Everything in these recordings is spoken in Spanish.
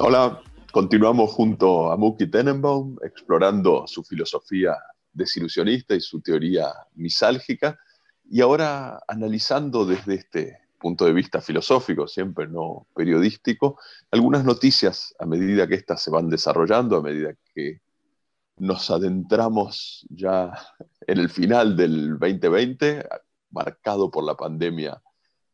Hola, continuamos junto a Mookie Tenenbaum explorando su filosofía desilusionista y su teoría misálgica y ahora analizando desde este punto de vista filosófico, siempre no periodístico, algunas noticias a medida que éstas se van desarrollando, a medida que nos adentramos ya en el final del 2020, marcado por la pandemia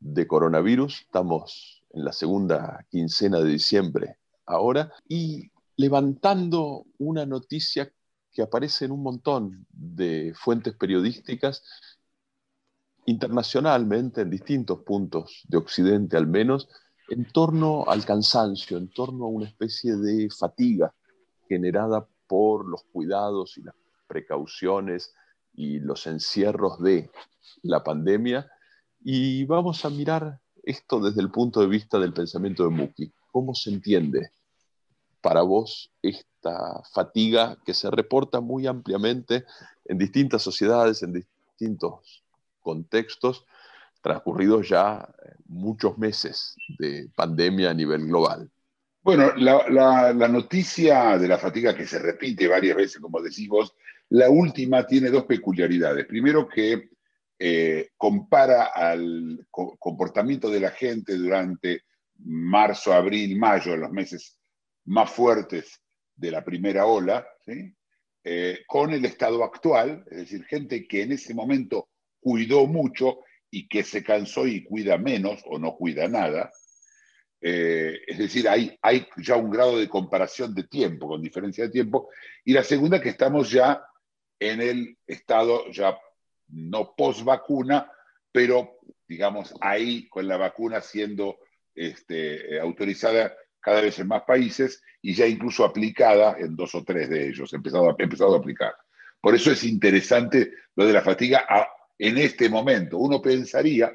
de coronavirus. Estamos en la segunda quincena de diciembre ahora y levantando una noticia que aparece en un montón de fuentes periodísticas internacionalmente, en distintos puntos de Occidente al menos, en torno al cansancio, en torno a una especie de fatiga generada por los cuidados y las precauciones y los encierros de la pandemia. Y vamos a mirar esto desde el punto de vista del pensamiento de Muki. ¿Cómo se entiende para vos esta fatiga que se reporta muy ampliamente en distintas sociedades, en distintos contextos, transcurridos ya muchos meses de pandemia a nivel global? Bueno, la, la- la noticia de la fatiga que se repite varias veces, como decís vos, la última tiene dos peculiaridades. Primero que eh, compara al co- comportamiento de la gente durante marzo, abril, mayo, los meses más fuertes de la primera ola, ¿sí? Eh, con el estado actual, es decir, gente que en ese momento cuidó mucho y que se cansó y cuida menos o no cuida nada. Eh, es decir, hay, hay ya un grado de comparación de tiempo, con diferencia de tiempo. Y la segunda, que estamos ya en el estado ya no post vacuna, pero digamos ahí con la vacuna siendo este, eh, autorizada cada vez en más países y ya incluso aplicada en dos o tres de ellos, empezado empezado a aplicar. Por eso es interesante lo de la fatiga a- en este momento. Uno pensaría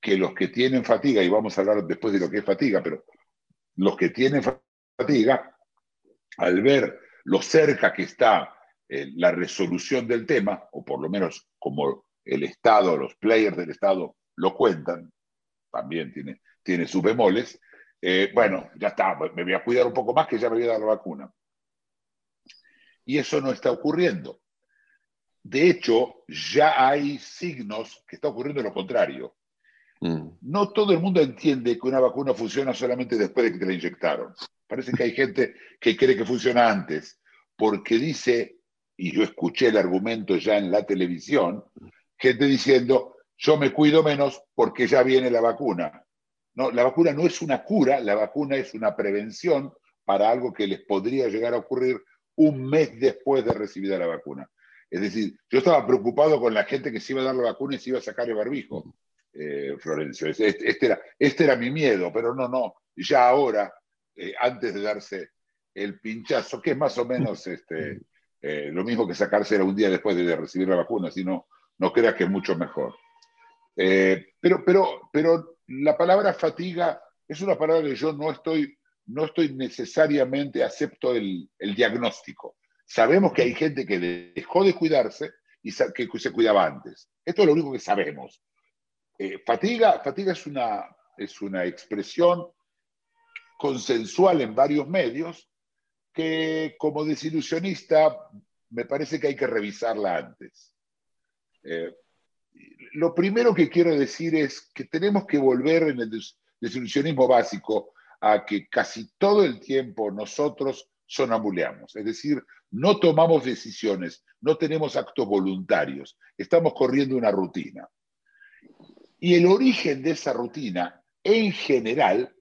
que los que tienen fatiga, y vamos a hablar después de lo que es fatiga, pero los que tienen fatiga, al ver lo cerca que está eh, la resolución del tema, o por lo menos como el Estado, los players del Estado lo cuentan, también tiene, tiene sus bemoles, eh, bueno, ya está, me voy a cuidar un poco más que ya me voy a dar la vacuna. Y eso no está ocurriendo. De hecho, ya hay signos que está ocurriendo lo contrario. Mm. No todo el mundo entiende que una vacuna funciona solamente después de que te la inyectaron. Parece que hay gente que cree que funciona antes, porque dice, y yo escuché el argumento ya en la televisión, gente diciendo, yo me cuido menos porque ya viene la vacuna. No, la vacuna no es una cura, la vacuna es una prevención para algo que les podría llegar a ocurrir un mes después de recibir la vacuna. Es decir, yo estaba preocupado con la gente que se iba a dar la vacuna y se iba a sacar el barbijo eh, Florencio. Este, este era, este era mi miedo, pero no, no. Ya ahora, eh, antes de darse el pinchazo, que es más o menos este, eh, lo mismo que sacársela un día después de recibir la vacuna, si no, no creas que es mucho mejor. Pero, pero, pero la palabra fatiga es una palabra que yo no estoy, no estoy necesariamente, acepto el, el diagnóstico. Sabemos que hay gente que dejó de cuidarse y que se cuidaba antes. Esto es lo único que sabemos. Eh, fatiga, fatiga es una, es una expresión consensual en varios medios que como desilusionista me parece que hay que revisarla antes. Eh, lo primero que quiero decir es que tenemos que volver en el des- desilusionismo básico a que casi todo el tiempo nosotros sonambuleamos, es decir, no tomamos decisiones, no tenemos actos voluntarios, estamos corriendo una rutina. Y el origen de esa rutina, en general,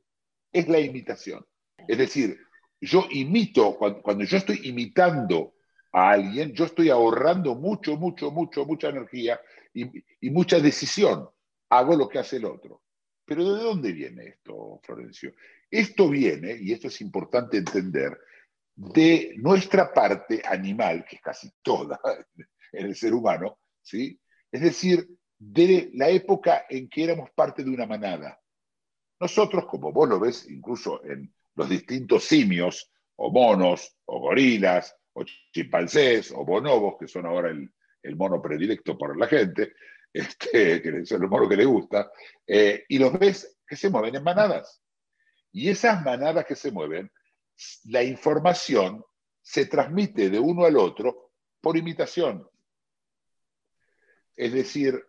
es la imitación. Es decir, yo imito, cuando, cuando yo estoy imitando a alguien, yo estoy ahorrando mucho, mucho, mucho, mucha energía y, y mucha decisión. Hago lo que hace el otro. Pero ¿de dónde viene esto, Florencio? Esto viene, y esto es importante entender, de nuestra parte animal, que es casi toda en el ser humano, ¿sí? Es decir, de la época en que éramos parte de una manada. Nosotros, como vos lo ves incluso en los distintos simios, o monos, o gorilas, o chimpancés, o bonobos, que son ahora el, el mono predilecto por la gente, este, que es el mono que le gusta, eh, y los ves que se mueven en manadas. Y esas manadas que se mueven, la información se transmite de uno al otro por imitación. Es decir,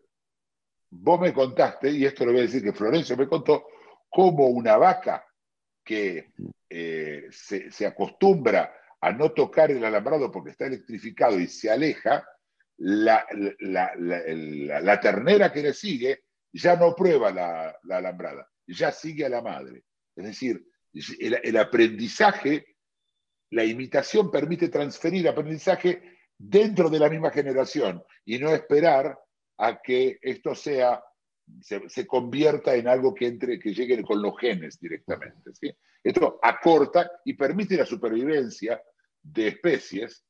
vos me contaste, y esto lo voy a decir que Florencio me contó, cómo una vaca que eh, se, acostumbra a no tocar el alambrado porque está electrificado y se aleja, la, la ternera que le sigue ya no prueba la, alambrada, ya sigue a la madre. Es decir, el, aprendizaje, la imitación permite transferir aprendizaje dentro de la misma generación y no esperar a que esto sea, se, convierta en algo que entre, que llegue con los genes directamente. ¿sí? Esto acorta y permite la supervivencia de especies,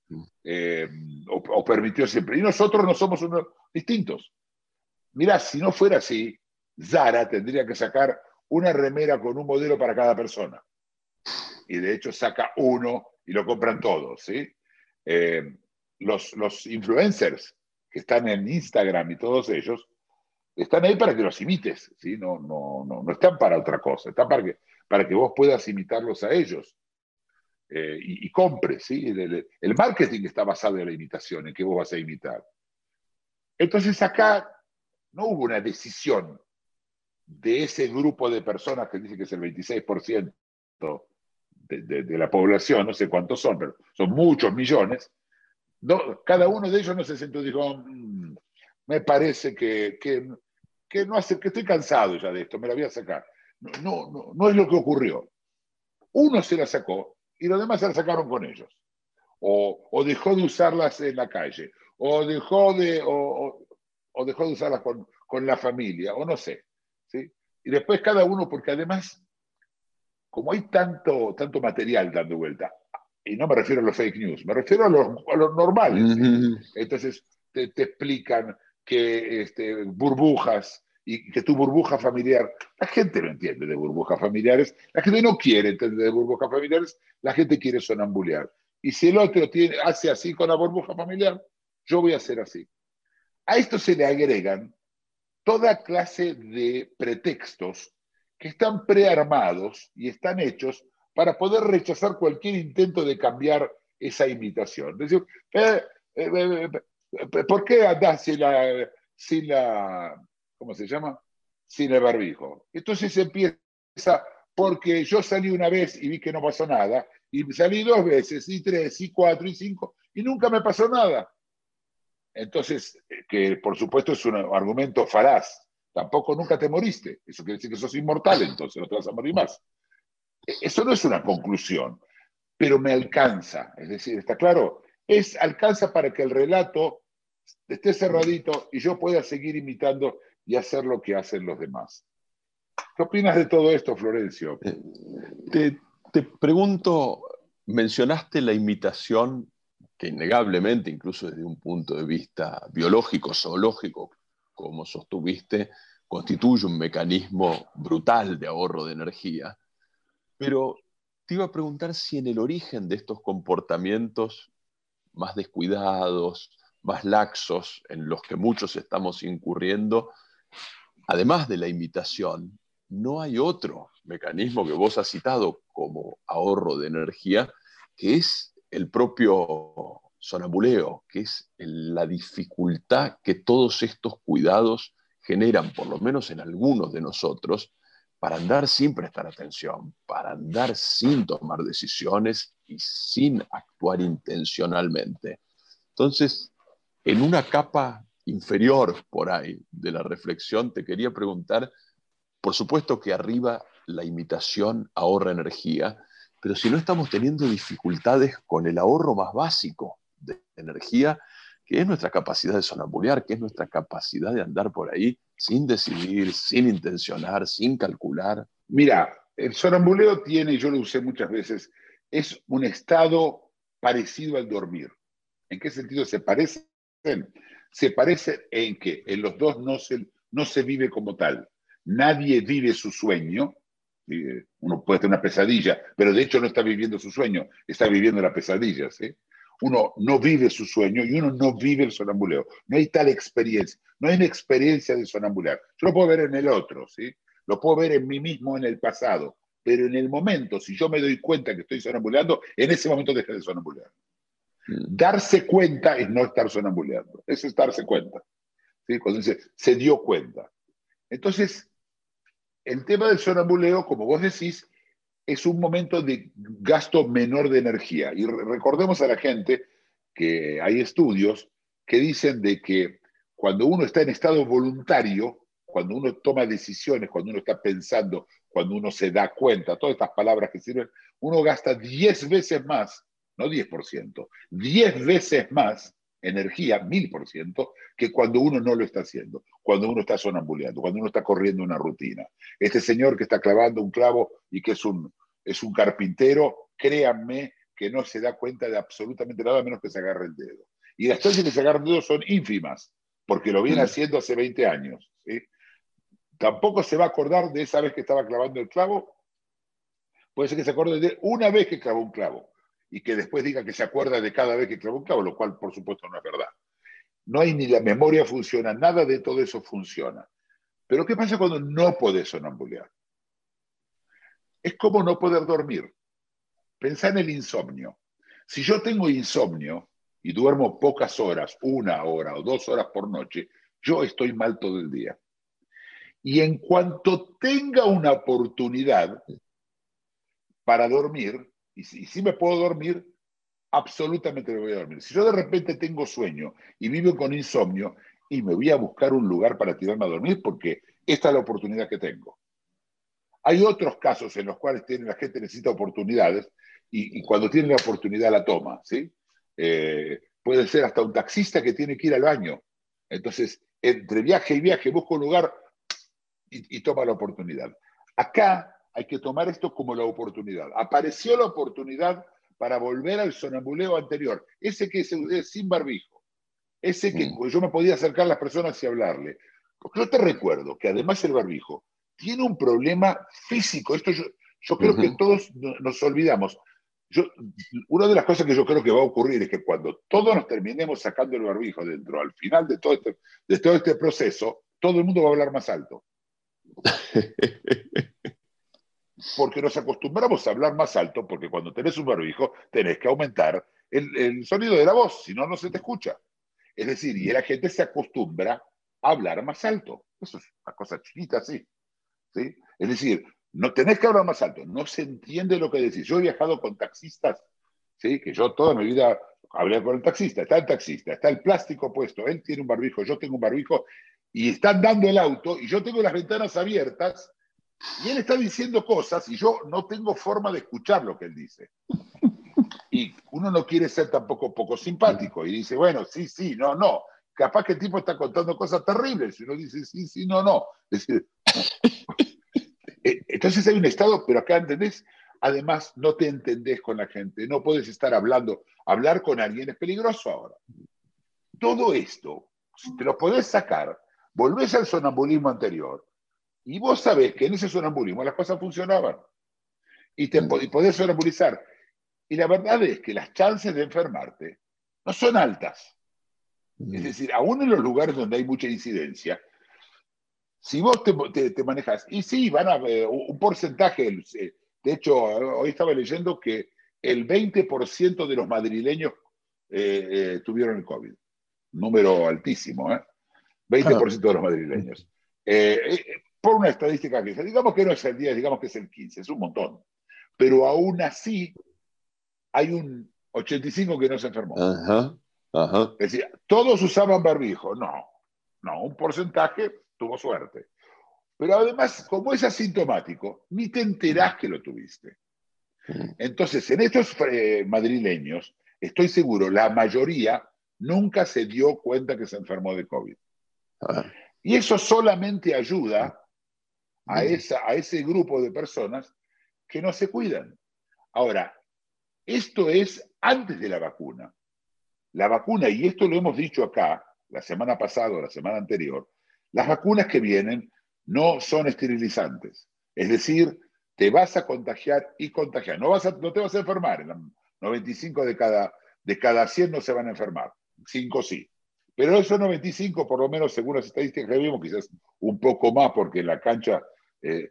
eh, o, o, permitió siempre. Y nosotros no somos unos distintos. Mirá, si no fuera así, Zara tendría que sacar una remera con un modelo para cada persona. Y de hecho saca uno y lo compran todos, ¿sí? Eh, los, los influencers que están en Instagram y todos ellos, están ahí para que los imites, ¿sí? No, no, no, no están para otra cosa, están para que, para que vos puedas imitarlos a ellos eh, y, y, compres, ¿sí? El, el, marketing está basado en la imitación, en que vos vas a imitar. Entonces acá no hubo una decisión de ese grupo de personas que dice que es el 26% de, de, de la población, no sé cuántos son, pero son muchos millones, no, cada uno de ellos no se sentó dijo, mmm, me parece que, que, que, no hace, que estoy cansado ya de esto, me la voy a sacar. No, no, no, no es lo que ocurrió. Uno se la sacó y los demás se la sacaron con ellos. O, o dejó de usarlas en la calle, o dejó de, o, o dejó de usarlas con, con, la familia, o no sé. Y después cada uno, porque además, como hay tanto, tanto material dando vuelta, y no me refiero a los fake news, me refiero a los, a los normales. Entonces te, te, explican que este, burbujas y que tu burbuja familiar, la gente no entiende de burbujas familiares, la gente no quiere entender de burbujas familiares, la gente quiere sonambulear. Y si el otro tiene, hace así con la burbuja familiar, yo voy a hacer así. A esto se le agregan toda clase de pretextos que están prearmados y están hechos para poder rechazar cualquier intento de cambiar esa imitación. Es decir, eh, eh, eh, ¿por qué andás sin la, sin la, ¿cómo se llama? Sin el barbijo. Entonces empieza, porque yo salí una vez y vi que no pasó nada, y salí dos veces, y tres, y cuatro, y cinco, y nunca me pasó nada. Entonces, que por supuesto es un argumento falaz. Tampoco nunca te moriste. Eso quiere decir que sos inmortal, entonces no te vas a morir más. Eso no es una conclusión, pero me alcanza. Es decir, ¿está claro? Es, alcanza para que el relato esté cerradito y yo pueda seguir imitando y hacer lo que hacen los demás. ¿Qué opinas de todo esto, Florencio? Eh, te pregunto, mencionaste la imitación que innegablemente, incluso desde un punto de vista biológico, zoológico, como sostuviste, constituye un mecanismo brutal de ahorro de energía. Pero te iba a preguntar si en el origen de estos comportamientos más descuidados, más laxos, en los que muchos estamos incurriendo, además de la imitación, no hay otro mecanismo que vos has citado como ahorro de energía, que es el propio sonambuleo, que es la dificultad que todos estos cuidados generan, por lo menos en algunos de nosotros, para andar sin prestar atención, para andar sin tomar decisiones y sin actuar intencionalmente. Entonces, en una capa inferior por ahí de la reflexión, te quería preguntar, por supuesto que arriba la imitación ahorra energía, pero si no estamos teniendo dificultades con el ahorro más básico de energía, que es nuestra capacidad de sonambulear, que es nuestra capacidad de andar por ahí sin decidir, sin intencionar, sin calcular. Mira, el sonambuleo tiene, yo lo usé muchas veces, es un estado parecido al dormir. ¿En qué sentido se parecen? Se parecen en que en los dos no se, no se vive como tal. Nadie vive su sueño, ¿sí? Uno puede tener una pesadilla, pero de hecho no está viviendo su sueño, está viviendo la pesadilla. ¿sí? Uno no vive su sueño y uno no vive el sonambuleo. No hay tal experiencia, no hay una experiencia de sonambular. Yo lo puedo ver en el otro, ¿sí? lo puedo ver en mí mismo en el pasado, pero en el momento, si yo me doy cuenta que estoy sonambuleando, en ese momento deja de sonambulear. Mm. Darse cuenta es no estar sonambuleando, es darse cuenta. ¿sí? Cuando dice, se dio cuenta. Entonces, el tema del sonambuleo, como vos decís, es un momento de gasto menor de energía. Y recordemos a la gente que hay estudios que dicen de que cuando uno está en estado voluntario, cuando uno toma decisiones, cuando uno está pensando, cuando uno se da cuenta, todas estas palabras que sirven, uno gasta 10 veces más, no 10%, 10 veces más energía, 1000%, que cuando uno no lo está haciendo, cuando uno está sonambuleando, cuando uno está corriendo una rutina. Este señor que está clavando un clavo y que es un, es un carpintero, créanme que no se da cuenta de absolutamente nada menos que se agarre el dedo. Y las chances de que se agarre el dedo son ínfimas, porque lo viene mm. haciendo hace 20 años. ¿sí? tampoco se va a acordar de esa vez que estaba clavando el clavo. Puede ser que se acuerde de una vez que clavó un clavo y que después diga que se acuerda de cada vez que clavó un clavo, lo cual por supuesto no es verdad. No hay ni la memoria funciona, nada de todo eso funciona. Pero ¿qué pasa cuando no podés sonambulear? Es como no poder dormir. Pensá en el insomnio. Si yo tengo insomnio y duermo pocas horas, una hora o dos horas por noche, yo estoy mal todo el día. Y en cuanto tenga una oportunidad para dormir, y si, me puedo dormir, absolutamente me voy a dormir. Si yo de repente tengo sueño y vivo con insomnio, y me voy a buscar un lugar para tirarme a dormir porque esta es la oportunidad que tengo. Hay otros casos en los cuales tiene, la gente necesita oportunidades y, cuando tiene la oportunidad la toma, ¿sí? Eh, puede ser hasta un taxista que tiene que ir al baño. Entonces, entre viaje y viaje busca un lugar y, toma la oportunidad. Acá hay que tomar esto como la oportunidad. Apareció la oportunidad para volver al sonambuleo anterior, ese que es sin barbijo, ese que mm. yo me podía acercar a las personas y hablarle. Yo te recuerdo que además el barbijo tiene un problema físico. Esto yo, creo que todos nos olvidamos. Yo, una de las cosas que yo creo que va a ocurrir es que cuando todos nos terminemos sacando el barbijo dentro, al final de todo este, de todo este proceso, todo el mundo va a hablar más alto. Porque nos acostumbramos a hablar más alto, porque cuando tenés un barbijo tenés que aumentar el, sonido de la voz, si no, no se te escucha. Es decir, y la gente se acostumbra a hablar más alto. Eso es una cosa chiquita, sí. ¿sí? Es decir, no tenés que hablar más alto, no se entiende lo que decís. Yo he viajado con taxistas, ¿sí? que yo toda mi vida hablé con el taxista, está el taxista, está el plástico puesto, él tiene un barbijo, yo tengo un barbijo, y están dando el auto y yo tengo las ventanas abiertas y él está diciendo cosas y yo no tengo forma de escuchar lo que él dice. Y uno no quiere ser tampoco poco simpático y dice, bueno, sí, sí, no, no. Capaz que el tipo está contando cosas terribles y uno dice, sí, sí, no, no. Eh, entonces hay un estado, pero acá, ¿entendés? Además, no te entendés con la gente, no puedes estar hablando. Hablar con alguien es peligroso ahora. Todo esto, si te lo podés sacar, volvés al sonambulismo anterior y vos sabés que en ese sonambulismo las cosas funcionaban y, te, y podés sonambulizar. Y la verdad es que las chances de enfermarte no son altas. Es decir, aún en los lugares donde hay mucha incidencia, si vos te, te, manejas, y sí, van a eh, un porcentaje, eh, de hecho, hoy estaba leyendo que el 20% de los madrileños eh, tuvieron el COVID. Número altísimo, ¿eh? 20% de los madrileños. Por una estadística que digamos que no es el 10, digamos que es el 15, es un montón. Pero aún así hay un 85 que no se enfermó. Es decir, todos usaban barbijo. No, no, un porcentaje tuvo suerte. Pero además, como es asintomático, ni te enterás que lo tuviste. Entonces, en estos eh, madrileños, estoy seguro, la mayoría nunca se dio cuenta que se enfermó de COVID. Y eso solamente ayuda a, esa, a ese grupo de personas que no se cuidan. Ahora, esto es antes de la vacuna. La vacuna, y esto lo hemos dicho acá, la semana pasada o la semana anterior, las vacunas que vienen no son esterilizantes. Es decir, te vas a contagiar y contagiar. No, vas a, no te vas a enfermar. 95 de cada, de cada 100 no se van a enfermar. 5 sí. Pero esos 95, por lo menos según las estadísticas que vimos, quizás un poco más porque en la cancha eh,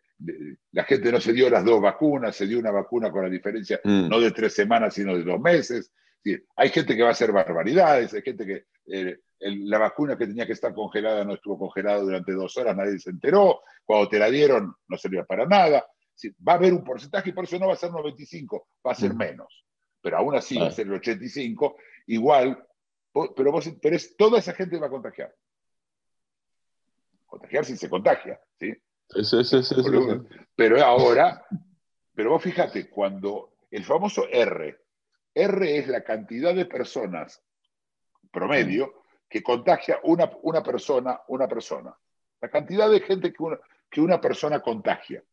la gente no se dio las dos vacunas, se dio una vacuna con la diferencia Mm. no de tres semanas, sino de dos meses. Sí, hay gente que va a hacer barbaridades, hay gente que eh, el- la vacuna que tenía que estar congelada no estuvo congelada durante dos horas, nadie se enteró. Cuando te la dieron no servía para nada. Sí, va a haber un porcentaje y por eso no va a ser 95, va a ser Mm. menos. Pero aún así va a ser el 85, igual, pero, vos, pero es, toda esa gente va a contagiar. Contagiar si se contagia, ¿sí? Sí, sí, sí, sí, sí, Boludo. sí. Pero ahora, pero vos fíjate, cuando el famoso R, R es la cantidad de personas promedio que contagia una, una persona, una persona. La cantidad de gente que una, que una persona contagia.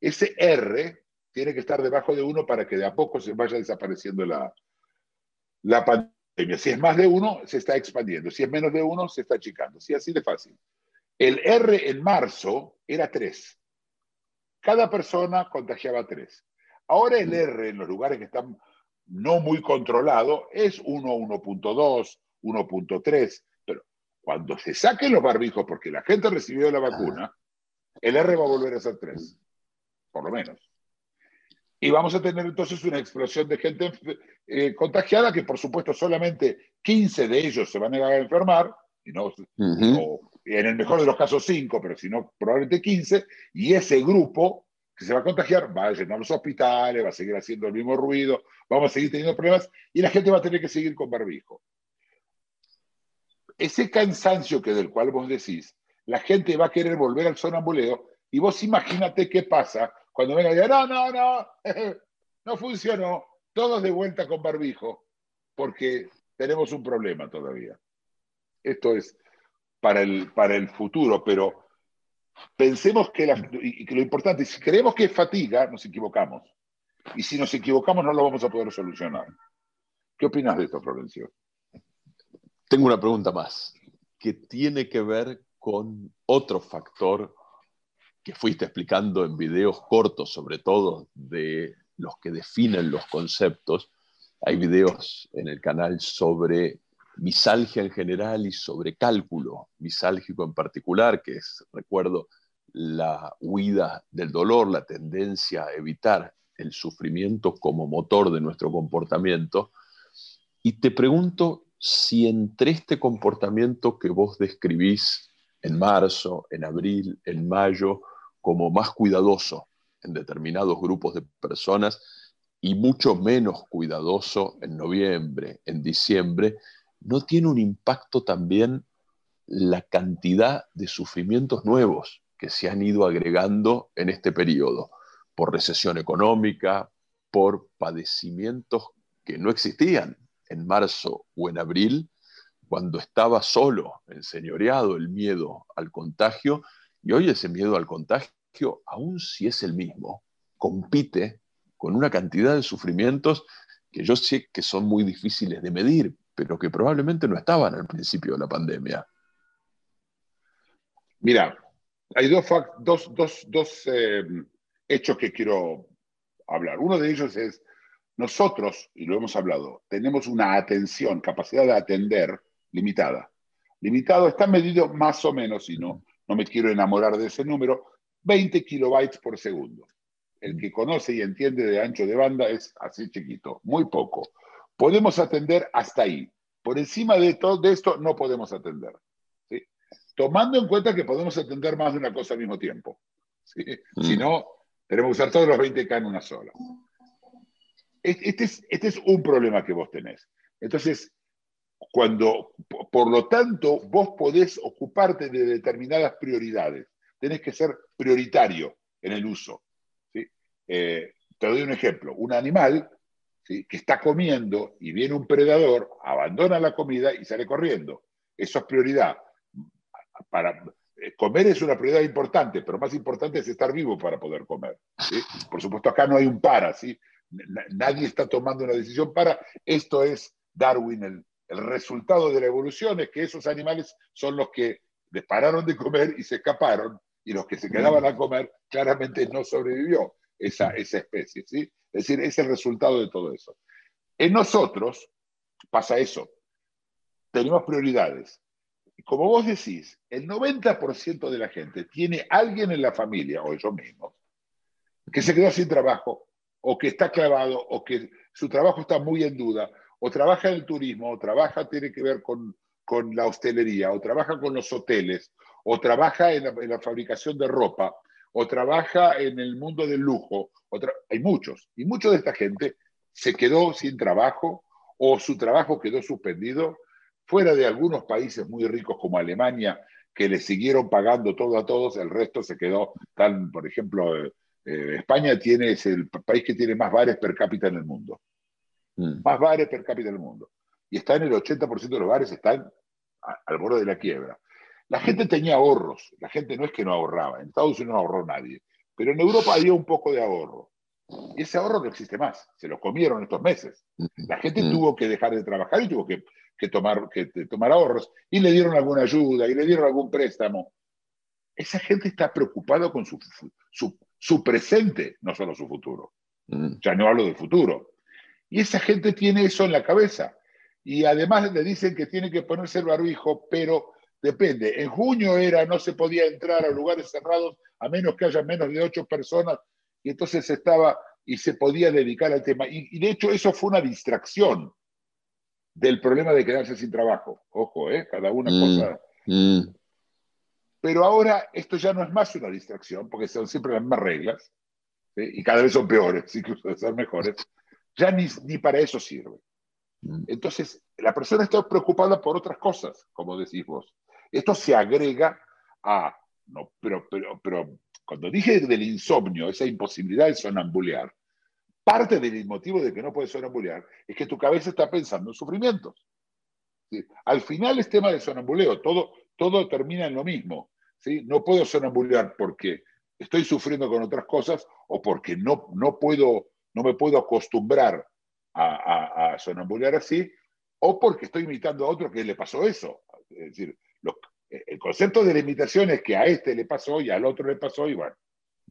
Ese R tiene que estar debajo de uno para que de a poco se vaya desapareciendo la, la pandemia. Si es más de uno, se está expandiendo. Si es menos de uno, se está achicando. Sí, así de fácil. El R en marzo era 3. Cada persona contagiaba 3. Ahora el R en los lugares que están no muy controlados es 1, 1.2, 1.3. Pero cuando se saquen los barbijos porque la gente recibió la vacuna, el R va a volver a ser 3. Por lo menos. Y vamos a tener entonces una explosión de gente eh, contagiada que por supuesto solamente 15 de ellos se van a enfermar, y no, o en el mejor de los casos 5, pero si no, probablemente 15, y ese grupo que se va a contagiar va a llenar los hospitales, va a seguir haciendo el mismo ruido, vamos a seguir teniendo problemas y la gente va a tener que seguir con barbijo. Ese cansancio que del cual vos decís, la gente va a querer volver al sonambuleo y vos imagínate qué pasa cuando venga y diga, no, no, no, no funcionó, todos de vuelta con barbijo, porque tenemos un problema todavía. Esto es para el, para el futuro, pero pensemos que, que lo importante, si creemos que es fatiga, nos equivocamos. Y si nos equivocamos, no lo vamos a poder solucionar. ¿Qué opinas de esto, Florencio? Tengo una pregunta más, que tiene que ver con otro factor que fuiste explicando en videos cortos, sobre todo de los que definen los conceptos. Hay videos en el canal sobre misalgia en general y sobre cálculo misálgico en particular, que es, recuerdo, la huida del dolor, la tendencia a evitar el sufrimiento como motor de nuestro comportamiento. Y te pregunto si entre este comportamiento que vos describís en marzo, en abril, en mayo, como más cuidadoso en determinados grupos de personas y mucho menos cuidadoso en noviembre, en diciembre, ¿no tiene un impacto también la cantidad de sufrimientos nuevos que se han ido agregando en este periodo? Por recesión económica, por padecimientos que no existían en marzo o en abril, cuando estaba solo, enseñoreado el miedo al contagio, y hoy ese miedo al contagio, aun si es el mismo, compite con una cantidad de sufrimientos que yo sé que son muy difíciles de medir, pero que probablemente no estaban al principio de la pandemia. Mira, hay dos, dos, dos, dos eh, hechos que quiero hablar. Uno de ellos es, nosotros, y lo hemos hablado, tenemos una atención, capacidad de atender limitada. Limitado está medido más o menos, y no, no me quiero enamorar de ese número, 20 kilobytes por segundo. El que conoce y entiende de ancho de banda es así chiquito, muy poco. Podemos atender hasta ahí. Por encima de todo de esto no podemos atender. ¿sí? Tomando en cuenta que podemos atender más de una cosa al mismo tiempo. ¿sí? Mm. Si no, tenemos que usar todos los 20K en una sola. Es- Este es, este es un problema que vos tenés. Entonces, cuando, po- por lo tanto, vos podés ocuparte de determinadas prioridades. Tenés que ser prioritario en el uso. ¿sí? Eh, te doy un ejemplo. Un animal ¿sí? que está comiendo y viene un predador, abandona la comida y sale corriendo. Eso es prioridad. Para, eh, comer es una prioridad importante, pero más importante es estar vivo para poder comer. Por supuesto, acá no hay un para, ¿sí? Na- nadie está tomando una decisión para. Esto es Darwin, el, el resultado de la evolución es que esos animales son los que pararon de comer y se escaparon, y los que se quedaban a comer claramente no sobrevivió. esa, esa especie. ¿sí? Es decir, es el resultado de todo eso. En nosotros pasa eso. Tenemos prioridades. Como vos decís, el 90% de la gente tiene alguien en la familia, o ellos mismos, que se quedó sin trabajo, o que está clavado, o que su trabajo está muy en duda, o trabaja en el turismo, o trabaja, tiene que ver con, con la hostelería, o trabaja con los hoteles, o trabaja en la, fabricación de ropa, o trabaja en el mundo del lujo. hay muchos, y mucha de esta gente se quedó sin trabajo o su trabajo quedó suspendido, fuera de algunos países muy ricos como Alemania, que le siguieron pagando todo a todos, el resto se quedó tan, por ejemplo, eh, España tiene, es el país que tiene más bares per cápita en el mundo. Mm. Más bares per cápita en el mundo. Y está en el 80% de los bares, están al borde de la quiebra. La gente tenía ahorros, la gente no es que no ahorraba, en Estados Unidos no ahorró nadie, pero en Europa había un poco de ahorro. Y ese ahorro no existe más, se lo comieron estos meses. La gente mm. tuvo que dejar de trabajar y tuvo que, tomar, que tomar ahorros y le dieron alguna ayuda y le dieron algún préstamo. Esa gente está preocupada con su, su, presente, no solo su futuro. Mm. Ya no hablo del futuro. Y esa gente tiene eso en la cabeza. Y además le dicen que tiene que ponerse el barbijo, pero depende. En junio era, no se podía entrar a lugares cerrados a menos que haya menos de ocho personas, y entonces estaba y se podía dedicar al tema. Y, de hecho eso fue una distracción del problema de quedarse sin trabajo. Ojo, ¿eh? cada una mm, cosa. Mm. Pero ahora esto ya no es más una distracción, porque son siempre las mismas reglas, y cada vez son peores, incluso de ser mejores. Ya ni, ni para eso sirve. Mm. Entonces, la persona está preocupada por otras cosas, como decís vos. Esto se agrega a, no, pero, pero, pero cuando dije del insomnio, esa imposibilidad de sonambulear, parte del motivo de que no puedes sonambulear es que tu cabeza está pensando en sufrimientos. Al final es tema de sonambuleo, todo, todo termina en lo mismo. ¿sí? No puedo sonambulear porque estoy sufriendo con otras cosas o porque no, no, puedo, no me puedo acostumbrar a, a, sonambulear así, o porque estoy imitando a otro que le pasó eso. Es decir, el concepto de la imitación es que a este le pasó y al otro le pasó y bueno,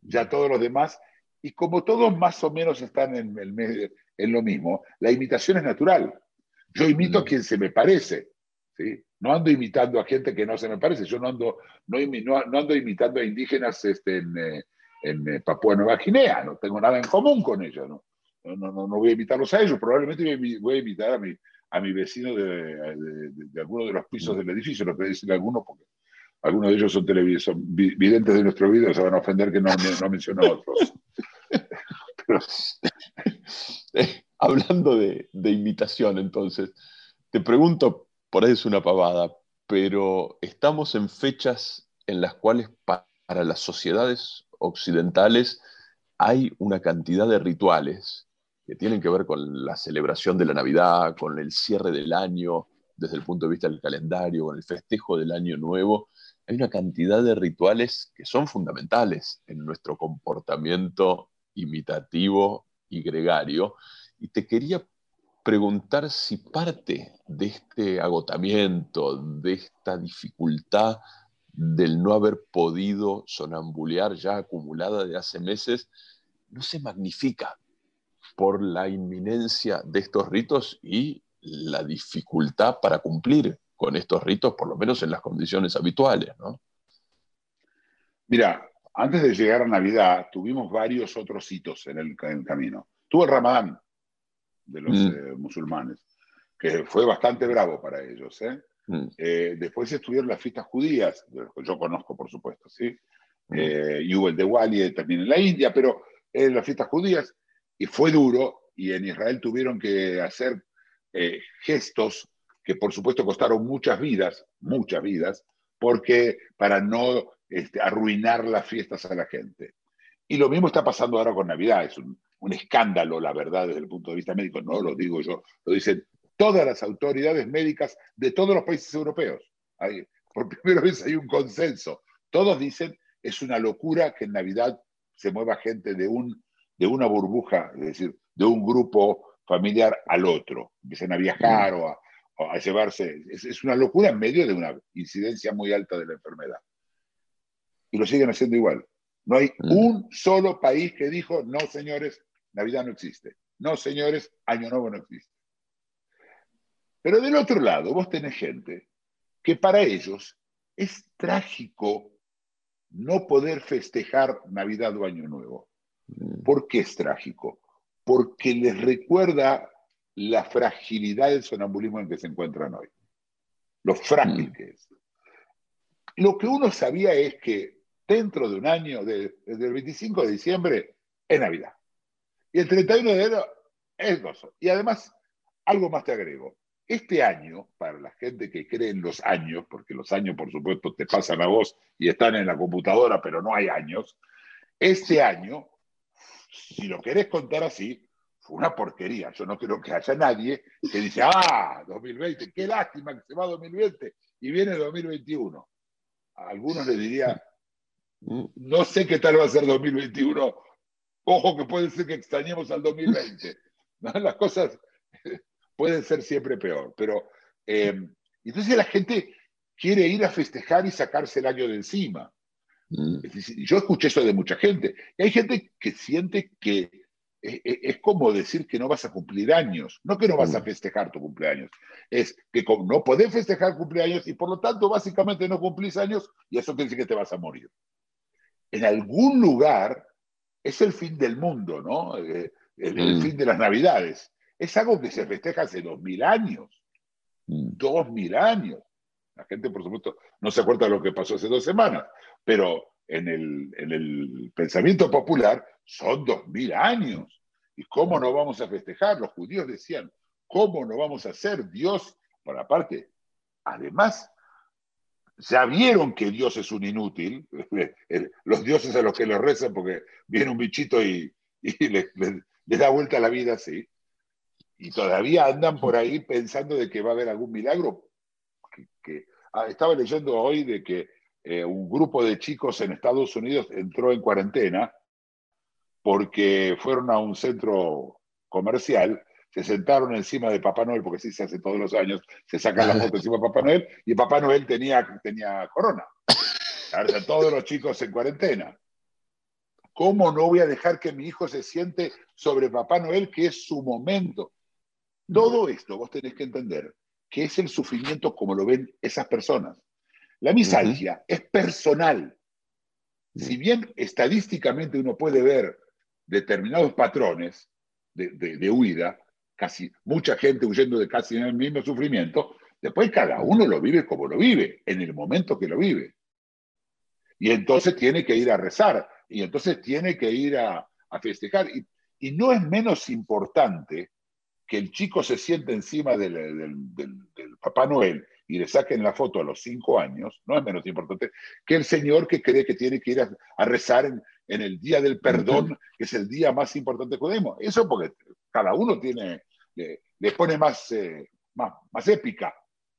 ya todos los demás. Y como todos más o menos están en, el, en lo mismo, la imitación es natural. Yo imito a quien se me parece. No ando imitando a gente que no se me parece. Yo no ando, no, no, ando imitando a indígenas este, en, eh, en eh, Papúa Nueva Guinea. No tengo nada en común con ellos. ¿no? No, no, voy a imitarlos a ellos, probablemente voy a imitar a mi, a mi vecino de, de, alguno de los pisos del edificio, lo que dicen algunos, porque algunos de ellos son, son videntes de nuestro video, se van a ofender que no, no menciono a otros. Hablando de, de imitación, entonces, te pregunto, por ahí es una pavada, pero estamos en fechas en las cuales para las sociedades occidentales hay una cantidad de rituales que tienen que ver con la celebración de la Navidad, con el cierre del año desde el punto de vista del calendario, con el festejo del año nuevo, hay una cantidad de rituales que son fundamentales en nuestro comportamiento imitativo y gregario. Y te quería preguntar si parte de este agotamiento, de esta dificultad del no haber podido sonambulear ya acumulada de hace meses, no se magnifica por la inminencia de estos ritos y la dificultad para cumplir con estos ritos, por lo menos en las condiciones habituales, ¿no? Mira, antes de llegar a Navidad, tuvimos varios otros hitos en el, camino. Tuvo el Ramadán de los mm. eh, musulmanes, que fue bastante bravo para ellos. ¿eh? Mm. Eh, después estuvieron las fiestas judías, yo conozco, por supuesto, ¿sí? Mm. y hubo el de Wali también en la India, pero las fiestas judías y fue duro, y en Israel tuvieron que hacer eh, gestos que por supuesto costaron muchas vidas, muchas vidas, porque para no este, arruinar las fiestas a la gente. Y lo mismo está pasando ahora con Navidad, es un, escándalo, la verdad, desde el punto de vista médico, no lo digo yo, lo dicen todas las autoridades médicas de todos los países europeos. por primera vez hay un consenso. Todos dicen, es una locura que en Navidad se mueva gente de un de una burbuja, es decir, de un grupo familiar al otro. Empiezan a viajar o a, llevarse. Es, una locura en medio de una incidencia muy alta de la enfermedad. Y lo siguen haciendo igual. No hay Mm. un solo país que dijo, no, señores, Navidad no existe. No, señores, Año Nuevo no existe. Pero del otro lado, vos tenés gente que para ellos es trágico no poder festejar Navidad o Año Nuevo. Mm. ¿Por qué es trágico? Porque les recuerda la fragilidad del sonambulismo en que se encuentran hoy. Lo frágil Mm. que es. Lo que uno sabía es que dentro de un año, de- desde el 25 de diciembre, es Navidad. Y el 31 de enero es gozo. Y además, algo más te agrego. Este año, para la gente que cree en los años, porque los años, por supuesto, te pasan a vos y están en la computadora, pero no hay años, este año, si lo querés contar así, fue una porquería. Yo no creo que haya nadie que dice, ah, 2020, qué lástima que se va 2020 y viene 2021. A algunos les diría, Mm. no sé qué tal va a ser 2021. Ojo que puede ser que extrañemos al 2020. ¿no? Las cosas pueden ser siempre peor. Pero eh, entonces la gente quiere ir a festejar y sacarse el año de encima. Mm. Es decir, yo escuché eso de mucha gente. Y hay gente que siente que es, es- es como decir que no vas a cumplir años. No que no vas a Mm. festejar tu cumpleaños. Es que no podés festejar cumpleaños y por lo tanto básicamente no cumplís años y eso quiere decir que te vas a morir. En algún lugar es el fin del mundo, ¿no? Eh, El, el Mm. fin de las navidades. Es algo que se festeja hace dos mil años Mm. dos mil años. La gente, por supuesto, no se acuerda de lo que pasó hace dos semanas, pero en el, en el pensamiento popular son dos mil años. ¿Y cómo no vamos a festejar? Los judíos decían, ¿cómo no vamos a hacer? Dios, por aparte, además, ya vieron que Dios es un inútil, los dioses a los que les rezan porque viene un bichito y, les, les da vuelta la vida así y todavía andan por ahí pensando de que va a haber algún milagro. Ah, estaba leyendo hoy de que eh, un grupo de chicos en Estados Unidos entró en cuarentena porque fueron a un centro comercial, se sentaron encima de Papá Noel, porque así se hace todos los años, se sacan la foto encima de Papá Noel, y Papá Noel tenía, tenía corona. Ahora todos los chicos en cuarentena. ¿Cómo no voy a dejar que mi hijo se siente sobre Papá Noel, que es su momento? Todo esto vos tenés que entender que es el sufrimiento como lo ven esas personas. La misalgia es personal. Si bien estadísticamente uno puede ver determinados patrones de, de- de huida, casi mucha gente huyendo de casi el mismo sufrimiento, después cada uno lo vive como lo vive, en el momento que lo vive. Y entonces tiene que ir a rezar, y entonces tiene que ir a, a festejar. Y, y no es menos importante que el chico se siente encima del, del- del- del Papá Noel y le saquen la foto a los cinco años, no es menos importante que el señor que cree que tiene que ir a, a rezar en, en el día del perdón, que es el día más importante que tenemos. Eso porque cada uno tiene, le, le pone más, eh, más, más épica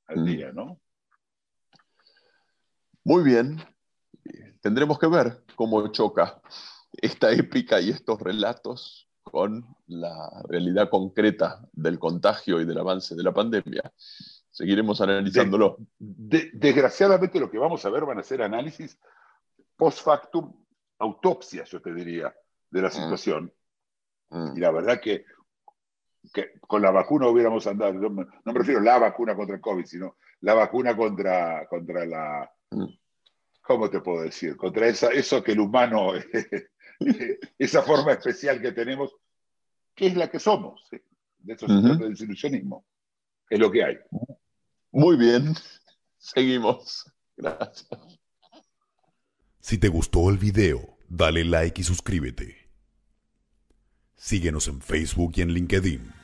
al Mm. día, ¿no? Muy bien. Tendremos que ver cómo choca esta épica y estos relatos con la realidad concreta del contagio y del avance de la pandemia. Seguiremos analizándolo. De- desgraciadamente lo que vamos a ver van a ser análisis post factum, autopsias, yo te diría, de la situación. Mm. Y la verdad que, que con la vacuna hubiéramos andado, no me, no me refiero a la vacuna contra el COVID, sino la vacuna contra, contra la, Mm. ¿cómo te puedo decir? Contra esa, eso que el humano, esa forma especial que tenemos, que es la que somos. ¿sí? De eso se trata el desilusionismo. Es lo que hay. Muy bien. Seguimos. Gracias. Si te gustó el video, dale like y suscríbete. Síguenos en Facebook y en LinkedIn.